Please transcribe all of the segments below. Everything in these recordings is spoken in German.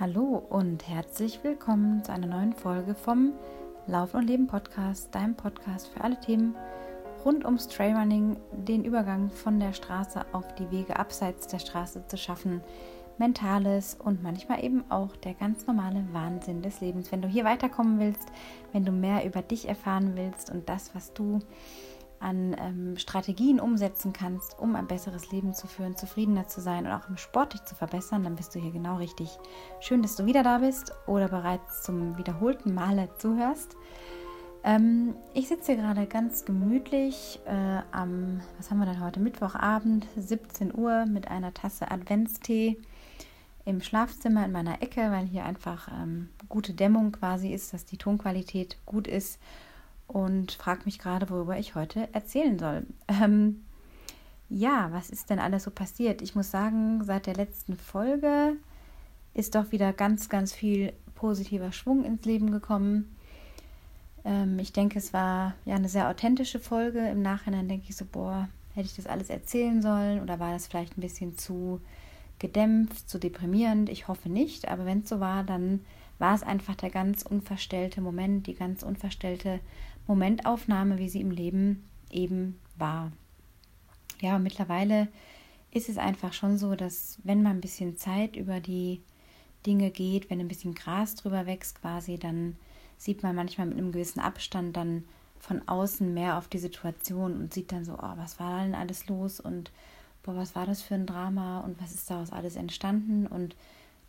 Hallo und herzlich willkommen zu einer neuen Folge vom Laufen und Leben Podcast, deinem Podcast für alle Themen rund ums Trailrunning, den Übergang von der Straße auf die Wege abseits der Straße zu schaffen, mentales und manchmal eben auch der ganz normale Wahnsinn des Lebens. Wenn du hier weiterkommen willst, wenn du mehr über dich erfahren willst und das, was du an ähm, Strategien umsetzen kannst, um ein besseres Leben zu führen, zufriedener zu sein und auch im Sport dich zu verbessern, dann bist du hier genau richtig. Schön, dass du wieder da bist oder bereits zum wiederholten Male zuhörst. Ähm, ich sitze hier gerade ganz gemütlich äh, am, was haben wir denn heute, Mittwochabend, 17 Uhr mit einer Tasse Adventstee im Schlafzimmer in meiner Ecke, weil hier einfach ähm, gute Dämmung quasi ist, dass die Tonqualität gut ist und frage mich gerade, worüber ich heute erzählen soll. Ähm, ja, was ist denn alles so passiert? Ich muss sagen, seit der letzten Folge ist doch wieder ganz, ganz viel positiver Schwung ins Leben gekommen. Ähm, ich denke, es war ja eine sehr authentische Folge. Im Nachhinein denke ich so, boah, hätte ich das alles erzählen sollen oder war das vielleicht ein bisschen zu gedämpft, zu deprimierend? Ich hoffe nicht, aber wenn es so war, dann war es einfach der ganz unverstellte Moment, die ganz unverstellte Momentaufnahme, wie sie im Leben eben war. Ja, mittlerweile ist es einfach schon so, dass wenn man ein bisschen Zeit über die Dinge geht, wenn ein bisschen Gras drüber wächst quasi, dann sieht man manchmal mit einem gewissen Abstand dann von außen mehr auf die Situation und sieht dann so, oh, was war denn alles los und boah, was war das für ein Drama und was ist daraus alles entstanden und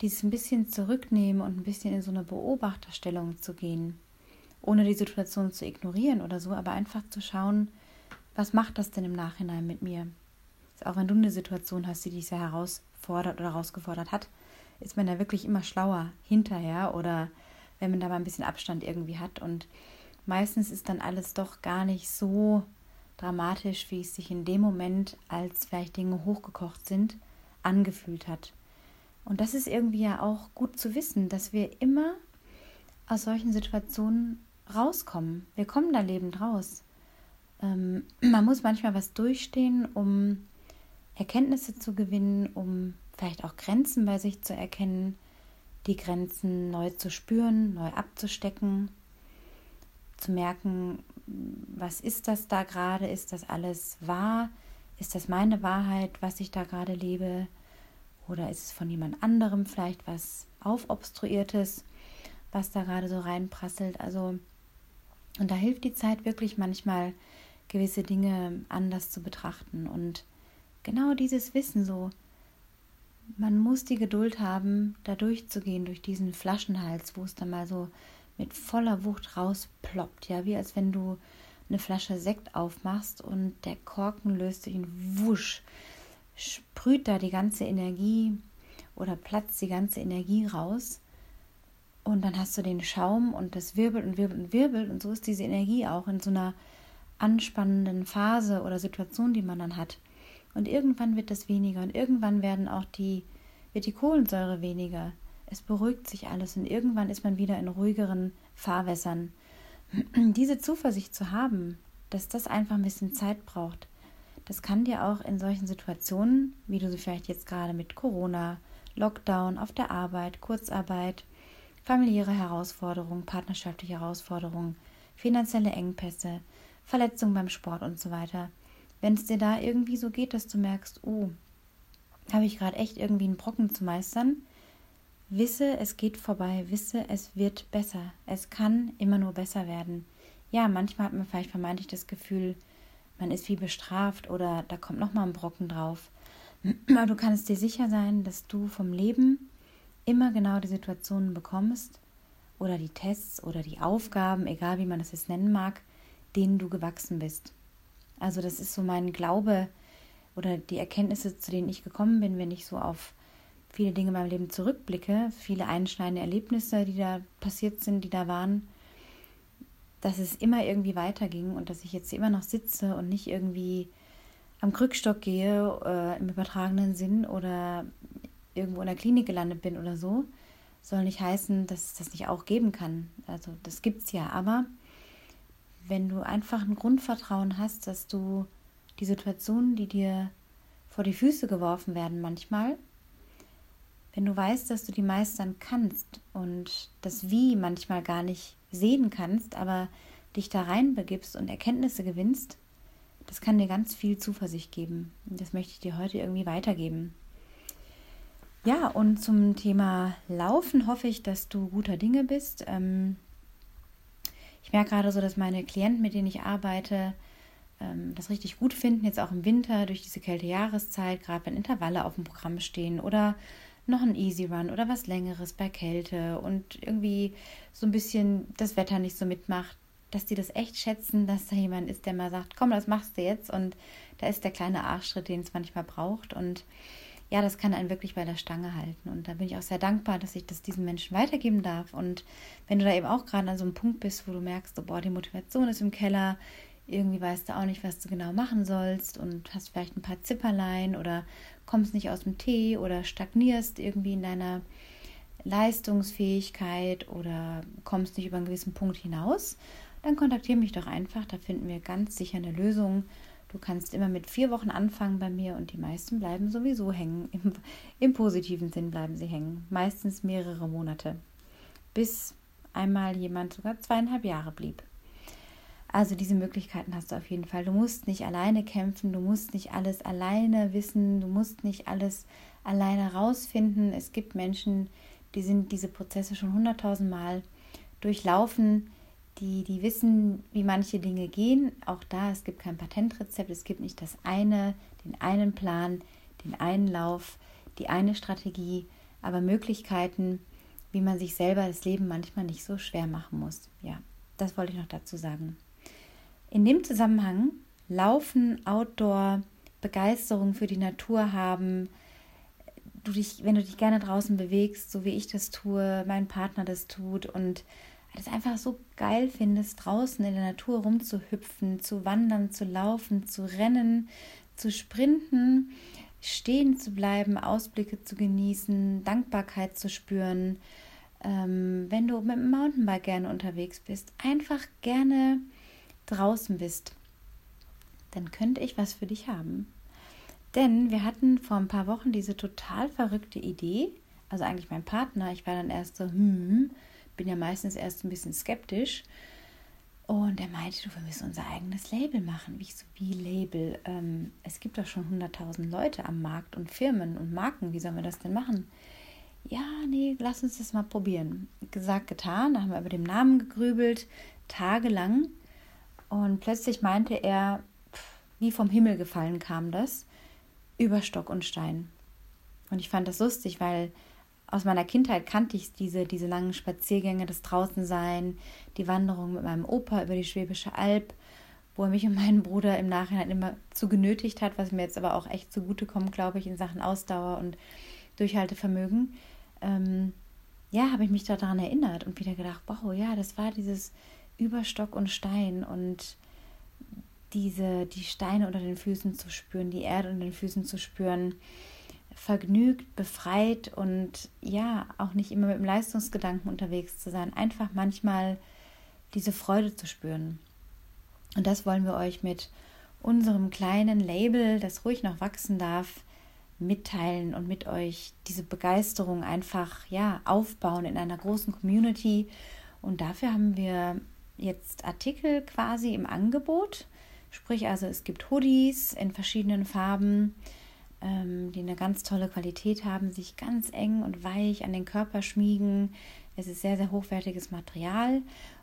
dieses ein bisschen zurücknehmen und ein bisschen in so eine Beobachterstellung zu gehen ohne die Situation zu ignorieren oder so, aber einfach zu schauen, was macht das denn im Nachhinein mit mir? Auch wenn du eine Situation hast, die dich sehr herausfordert oder herausgefordert hat, ist man ja wirklich immer schlauer hinterher oder wenn man da mal ein bisschen Abstand irgendwie hat. Und meistens ist dann alles doch gar nicht so dramatisch, wie es sich in dem Moment, als vielleicht Dinge hochgekocht sind, angefühlt hat. Und das ist irgendwie ja auch gut zu wissen, dass wir immer aus solchen Situationen rauskommen. Wir kommen da lebend raus. Ähm, man muss manchmal was durchstehen, um Erkenntnisse zu gewinnen, um vielleicht auch Grenzen bei sich zu erkennen, die Grenzen neu zu spüren, neu abzustecken, zu merken, was ist das da gerade, ist das alles wahr, ist das meine Wahrheit, was ich da gerade lebe, oder ist es von jemand anderem vielleicht was aufobstruiertes, was da gerade so reinprasselt. Also und da hilft die Zeit wirklich manchmal, gewisse Dinge anders zu betrachten. Und genau dieses Wissen so, man muss die Geduld haben, da durchzugehen, durch diesen Flaschenhals, wo es dann mal so mit voller Wucht rausploppt. Ja, wie als wenn du eine Flasche Sekt aufmachst und der Korken löst sich in Wusch, sprüht da die ganze Energie oder platzt die ganze Energie raus. Und dann hast du den Schaum und das wirbelt und wirbelt und wirbelt. Und so ist diese Energie auch in so einer anspannenden Phase oder Situation, die man dann hat. Und irgendwann wird das weniger und irgendwann werden auch die, wird die Kohlensäure weniger. Es beruhigt sich alles und irgendwann ist man wieder in ruhigeren Fahrwässern. Diese Zuversicht zu haben, dass das einfach ein bisschen Zeit braucht, das kann dir auch in solchen Situationen, wie du sie vielleicht jetzt gerade mit Corona, Lockdown auf der Arbeit, Kurzarbeit, familiäre Herausforderungen, partnerschaftliche Herausforderungen, finanzielle Engpässe, Verletzungen beim Sport und so weiter. Wenn es dir da irgendwie so geht, dass du merkst, oh, habe ich gerade echt irgendwie einen Brocken zu meistern, wisse, es geht vorbei, wisse, es wird besser. Es kann immer nur besser werden. Ja, manchmal hat man vielleicht vermeintlich das Gefühl, man ist wie bestraft oder da kommt nochmal ein Brocken drauf. Aber du kannst dir sicher sein, dass du vom Leben immer genau die Situationen bekommst oder die Tests oder die Aufgaben, egal wie man das jetzt nennen mag, denen du gewachsen bist. Also das ist so mein Glaube oder die Erkenntnisse, zu denen ich gekommen bin, wenn ich so auf viele Dinge in meinem Leben zurückblicke, viele einschneidende Erlebnisse, die da passiert sind, die da waren, dass es immer irgendwie weiterging und dass ich jetzt immer noch sitze und nicht irgendwie am Krückstock gehe äh, im übertragenen Sinn oder irgendwo in der Klinik gelandet bin oder so, soll nicht heißen, dass es das nicht auch geben kann. Also das gibt es ja. Aber wenn du einfach ein Grundvertrauen hast, dass du die Situationen, die dir vor die Füße geworfen werden manchmal, wenn du weißt, dass du die meistern kannst und das Wie manchmal gar nicht sehen kannst, aber dich da reinbegibst und Erkenntnisse gewinnst, das kann dir ganz viel Zuversicht geben. Und das möchte ich dir heute irgendwie weitergeben. Ja, und zum Thema Laufen hoffe ich, dass du guter Dinge bist. Ähm, ich merke gerade so, dass meine Klienten, mit denen ich arbeite, ähm, das richtig gut finden, jetzt auch im Winter durch diese kälte Jahreszeit, gerade wenn Intervalle auf dem Programm stehen oder noch ein Easy Run oder was längeres bei Kälte und irgendwie so ein bisschen das Wetter nicht so mitmacht, dass die das echt schätzen, dass da jemand ist, der mal sagt, komm, das machst du jetzt und da ist der kleine Arschschritt, den es manchmal braucht und ja, das kann einen wirklich bei der Stange halten. Und da bin ich auch sehr dankbar, dass ich das diesen Menschen weitergeben darf. Und wenn du da eben auch gerade an so einem Punkt bist, wo du merkst, oh, boah, die Motivation ist im Keller, irgendwie weißt du auch nicht, was du genau machen sollst und hast vielleicht ein paar Zipperlein oder kommst nicht aus dem Tee oder stagnierst irgendwie in deiner Leistungsfähigkeit oder kommst nicht über einen gewissen Punkt hinaus, dann kontaktiere mich doch einfach. Da finden wir ganz sicher eine Lösung. Du kannst immer mit vier Wochen anfangen bei mir und die meisten bleiben sowieso hängen. Im, Im, positiven Sinn bleiben sie hängen. Meistens mehrere Monate. Bis einmal jemand sogar zweieinhalb Jahre blieb. Also diese Möglichkeiten hast du auf jeden Fall. Du musst nicht alleine kämpfen, du musst nicht alles alleine wissen, du musst nicht alles alleine rausfinden. Es gibt Menschen, die sind diese Prozesse schon hunderttausend Mal durchlaufen, die, die wissen, wie manche Dinge gehen. Auch da, es gibt kein Patentrezept, es gibt nicht das eine, den einen Plan, den einen Lauf, die eine Strategie, aber Möglichkeiten, wie man sich selber das Leben manchmal nicht so schwer machen muss. Ja, das wollte ich noch dazu sagen. In dem Zusammenhang Laufen, Outdoor, Begeisterung für die Natur haben, du dich, wenn du dich gerne draußen bewegst, so wie ich das tue, mein Partner das tut und das einfach so geil findest, draußen in der Natur rumzuhüpfen, zu wandern, zu laufen, zu rennen, zu sprinten, stehen zu bleiben, Ausblicke zu genießen, Dankbarkeit zu spüren. Ähm, wenn du mit dem Mountainbike gerne unterwegs bist, einfach gerne draußen bist, dann könnte ich was für dich haben. Denn wir hatten vor ein paar Wochen diese total verrückte Idee, also eigentlich mein Partner, ich war dann erst so, hm, bin ja meistens erst ein bisschen skeptisch. Und er meinte, du, wir müssen unser eigenes Label machen. Wie ich so, wie Label? Ähm, es gibt doch schon 100.000 Leute am Markt und Firmen und Marken. Wie sollen wir das denn machen? Ja, nee, lass uns das mal probieren. Gesagt, getan. Da haben wir über den Namen gegrübelt, tagelang. Und plötzlich meinte er, wie vom Himmel gefallen kam das, über Stock und Stein. Und ich fand das lustig, weil aus meiner Kindheit kannte ich diese, diese langen Spaziergänge, das Draußensein, die Wanderung mit meinem Opa über die Schwäbische Alb, wo er mich und meinen Bruder im Nachhinein immer zu genötigt hat, was mir jetzt aber auch echt zugutekommt, glaube ich, in Sachen Ausdauer und Durchhaltevermögen. Ähm, ja, habe ich mich daran erinnert und wieder gedacht, wow, ja, das war dieses über Stock und Stein und diese, die Steine unter den Füßen zu spüren, die Erde unter den Füßen zu spüren, vergnügt, befreit und ja, auch nicht immer mit dem Leistungsgedanken unterwegs zu sein, einfach manchmal diese Freude zu spüren. Und das wollen wir euch mit unserem kleinen Label, das ruhig noch wachsen darf, mitteilen und mit euch diese Begeisterung einfach ja aufbauen in einer großen Community. Und dafür haben wir jetzt Artikel quasi im Angebot. Sprich also, es gibt Hoodies in verschiedenen Farben, ähm, die eine ganz tolle Qualität haben, sich ganz eng und weich an den Körper schmiegen. Es ist sehr, sehr hochwertiges Material.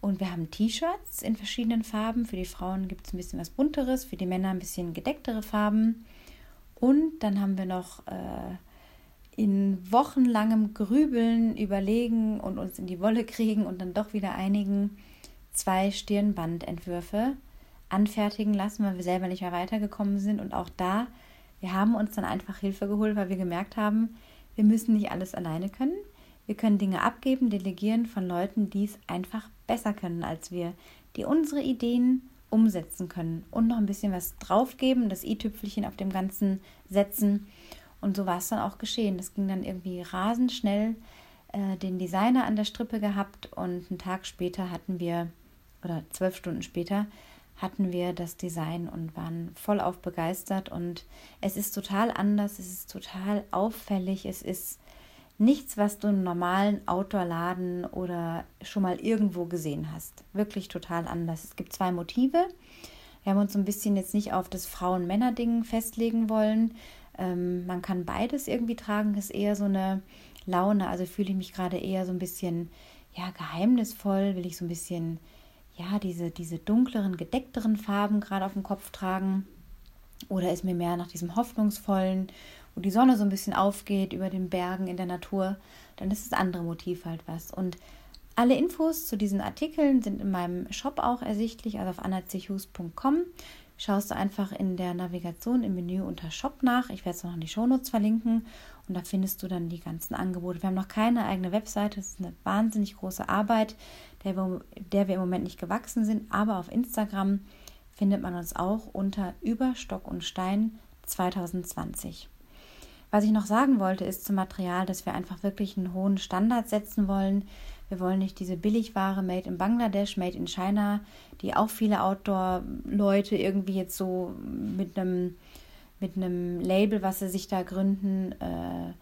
Und wir haben T-Shirts in verschiedenen Farben. Für die Frauen gibt es ein bisschen was bunteres, für die Männer ein bisschen gedecktere Farben. Und dann haben wir noch äh, in wochenlangem Grübeln, Überlegen und uns in die Wolle kriegen und dann doch wieder einigen zwei Stirnbandentwürfe anfertigen lassen, weil wir selber nicht mehr weitergekommen sind. Und auch da, wir haben uns dann einfach Hilfe geholt, weil wir gemerkt haben, wir müssen nicht alles alleine können. Wir können Dinge abgeben, delegieren von Leuten, die es einfach besser können als wir, die unsere Ideen umsetzen können und noch ein bisschen was draufgeben, das i-Tüpfelchen auf dem Ganzen setzen. Und so war es dann auch geschehen. Das ging dann irgendwie rasend schnell. Äh, den Designer an der Strippe gehabt und einen Tag später hatten wir oder zwölf Stunden später hatten wir das Design und waren vollauf begeistert und es ist total anders, es ist total auffällig, es ist Nichts, was du im normalen Outdoor-Laden oder schon mal irgendwo gesehen hast. Wirklich total anders. Es gibt zwei Motive. Wir haben uns so ein bisschen jetzt nicht auf das Frauen-Männer-Ding festlegen wollen. Ähm, man kann beides irgendwie tragen. Ist eher so eine Laune. Also fühle ich mich gerade eher so ein bisschen ja, geheimnisvoll. Will ich so ein bisschen ja, diese, diese dunkleren, gedeckteren Farben gerade auf dem Kopf tragen. Oder ist mir mehr nach diesem hoffnungsvollen wo die Sonne so ein bisschen aufgeht über den Bergen in der Natur, dann ist das andere Motiv halt was. Und alle Infos zu diesen Artikeln sind in meinem Shop auch ersichtlich, also auf annachus.com. Schaust du einfach in der Navigation im Menü unter Shop nach. Ich werde es noch in die Shownotes verlinken und da findest du dann die ganzen Angebote. Wir haben noch keine eigene Webseite, das ist eine wahnsinnig große Arbeit, der wir, der wir im Moment nicht gewachsen sind, aber auf Instagram findet man uns auch unter Über Stock und Stein 2020. Was ich noch sagen wollte, ist zum Material, dass wir einfach wirklich einen hohen Standard setzen wollen. Wir wollen nicht diese Billigware made in Bangladesch, made in China, die auch viele Outdoor-Leute irgendwie jetzt so mit einem mit einem Label, was sie sich da gründen, äh,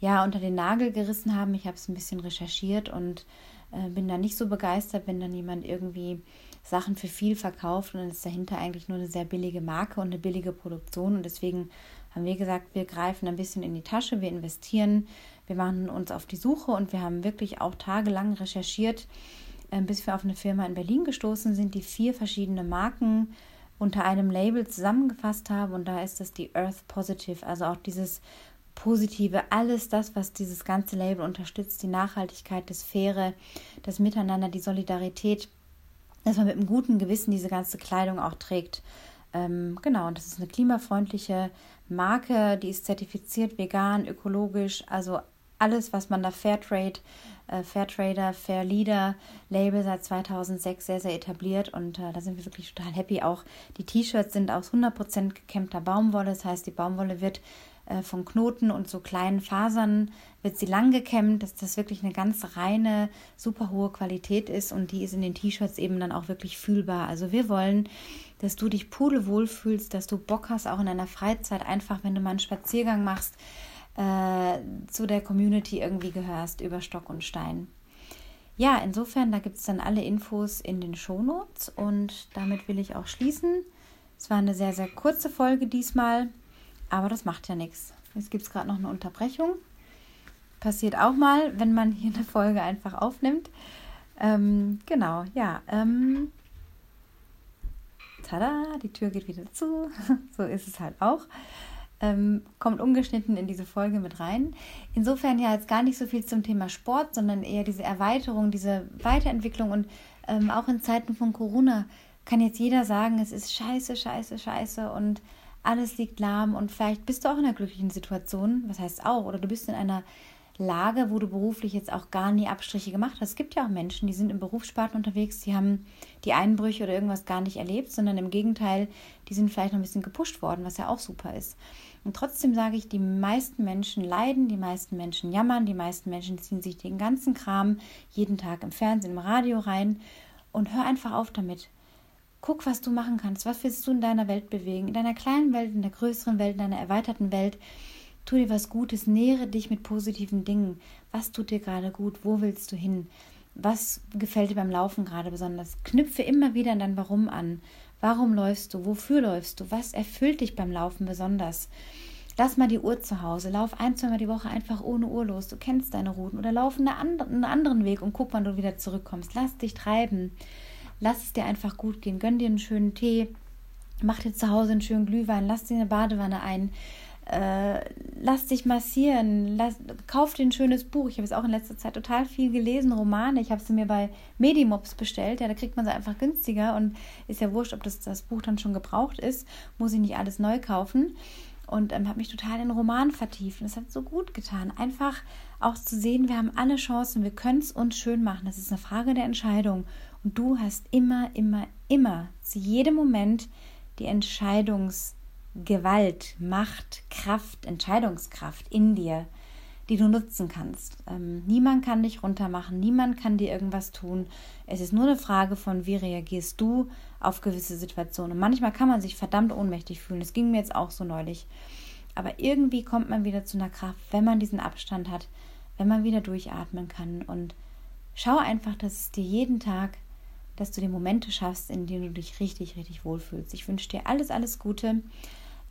ja, unter den Nagel gerissen haben. Ich habe es ein bisschen recherchiert und äh, bin da nicht so begeistert, wenn dann jemand irgendwie Sachen für viel verkauft und dann ist dahinter eigentlich nur eine sehr billige Marke und eine billige Produktion und deswegen haben wir gesagt, wir greifen ein bisschen in die Tasche, wir investieren, wir machen uns auf die Suche und wir haben wirklich auch tagelang recherchiert, ähm, bis wir auf eine Firma in Berlin gestoßen sind, die vier verschiedene Marken unter einem Label zusammengefasst haben und da ist das die Earth Positive, also auch dieses Positive, alles das, was dieses ganze Label unterstützt, die Nachhaltigkeit, das Faire, das Miteinander, die Solidarität, dass man mit einem guten Gewissen diese ganze Kleidung auch trägt. Ähm, genau, und das ist eine klimafreundliche Marke, die ist zertifiziert vegan, ökologisch, also alles, was man da Fairtrade, äh, Fairtrader, Fairleader Label seit 2006 sehr, sehr etabliert und äh, da sind wir wirklich total happy. Auch die T-Shirts sind aus 100% gekämmter Baumwolle, das heißt, die Baumwolle wird äh, von Knoten und so kleinen Fasern wird sie lang gekämmt, dass das wirklich eine ganz reine, super hohe Qualität ist und die ist in den T-Shirts eben dann auch wirklich fühlbar. Also wir wollen dass du dich pudelwohl fühlst, dass du Bock hast, auch in deiner Freizeit einfach, wenn du mal einen Spaziergang machst, äh, zu der Community irgendwie gehörst über Stock und Stein. Ja, insofern, da gibt es dann alle Infos in den Shownotes und damit will ich auch schließen. Es war eine sehr, sehr kurze Folge diesmal, aber das macht ja nichts. Jetzt gibt es gerade noch eine Unterbrechung. Passiert auch mal, wenn man hier eine Folge einfach aufnimmt. Ähm, genau, ja. Ähm, tada, die Tür geht wieder zu. so ist es halt auch. Ähm, kommt ungeschnitten in diese Folge mit rein. Insofern ja jetzt gar nicht so viel zum Thema Sport, sondern eher diese Erweiterung, diese Weiterentwicklung und ähm, auch in Zeiten von Corona kann jetzt jeder sagen, es ist scheiße, scheiße, scheiße und alles liegt lahm und vielleicht bist du auch in einer glücklichen Situation, was heißt auch, oder du bist in einer Lage, wo du beruflich jetzt auch gar nie Abstriche gemacht hast. Es gibt ja auch Menschen, die sind im Berufssparten unterwegs, die haben die Einbrüche oder irgendwas gar nicht erlebt, sondern im Gegenteil, die sind vielleicht noch ein bisschen gepusht worden, was ja auch super ist. Und trotzdem sage ich, die meisten Menschen leiden, die meisten Menschen jammern, die meisten Menschen ziehen sich den ganzen Kram jeden Tag im Fernsehen, im Radio rein und hör einfach auf damit. Guck, was du machen kannst. Was willst du in deiner Welt bewegen? In deiner kleinen Welt, in der größeren Welt, in deiner erweiterten Welt. Tu dir was Gutes, nähere dich mit positiven Dingen. Was tut dir gerade gut? Wo willst du hin? Was gefällt dir beim Laufen gerade besonders? Knüpfe immer wieder an dein Warum an. Warum läufst du? Wofür läufst du? Was erfüllt dich beim Laufen besonders? Lass mal die Uhr zu Hause. Lauf ein, zweimal die Woche einfach ohne Uhr los. Du kennst deine Routen. Oder lauf einen anderen Weg und guck, wann du wieder zurückkommst. Lass dich treiben. Lass es dir einfach gut gehen. Gönn dir einen schönen Tee. Mach dir zu Hause einen schönen Glühwein. Lass dir eine Badewanne ein äh, lass dich massieren, lass, kauf dir ein schönes Buch. Ich habe es auch in letzter Zeit total viel gelesen, Romane. Ich habe sie mir bei Medimops bestellt. Ja, da kriegt man sie einfach günstiger und ist ja wurscht, ob das, das Buch dann schon gebraucht ist. Muss ich nicht alles neu kaufen. Und ähm, habe mich total in Roman vertieft. Und es hat so gut getan. Einfach auch zu sehen, wir haben alle Chancen, wir können es uns schön machen. Das ist eine Frage der Entscheidung. Und du hast immer, immer, immer zu jedem Moment die Entscheidungs- Gewalt, Macht, Kraft, Entscheidungskraft in dir, die du nutzen kannst. Ähm, niemand kann dich runtermachen, niemand kann dir irgendwas tun. Es ist nur eine Frage von, wie reagierst du auf gewisse Situationen. Und manchmal kann man sich verdammt ohnmächtig fühlen. Das ging mir jetzt auch so neulich. Aber irgendwie kommt man wieder zu einer Kraft, wenn man diesen Abstand hat, wenn man wieder durchatmen kann. Und schau einfach, dass es dir jeden Tag, dass du die Momente schaffst, in denen du dich richtig, richtig wohlfühlst. Ich wünsche dir alles, alles Gute.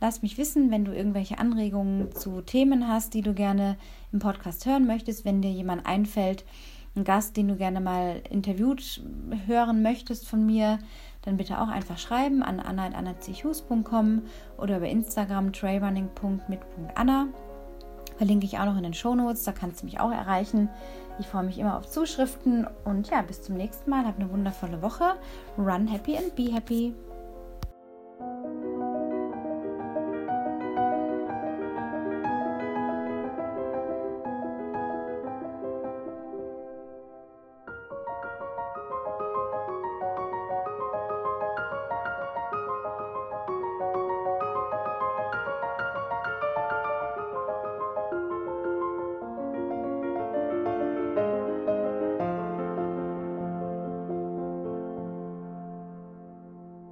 Lass mich wissen, wenn du irgendwelche Anregungen zu Themen hast, die du gerne im Podcast hören möchtest, wenn dir jemand einfällt, ein Gast, den du gerne mal interviewt hören möchtest von mir, dann bitte auch einfach schreiben an anna.annachus.com oder über Instagram trailrunning.mit.anna. Verlinke ich auch noch in den Shownotes, da kannst du mich auch erreichen. Ich freue mich immer auf Zuschriften und ja, bis zum nächsten Mal. Hab eine wundervolle Woche. Run happy and be happy.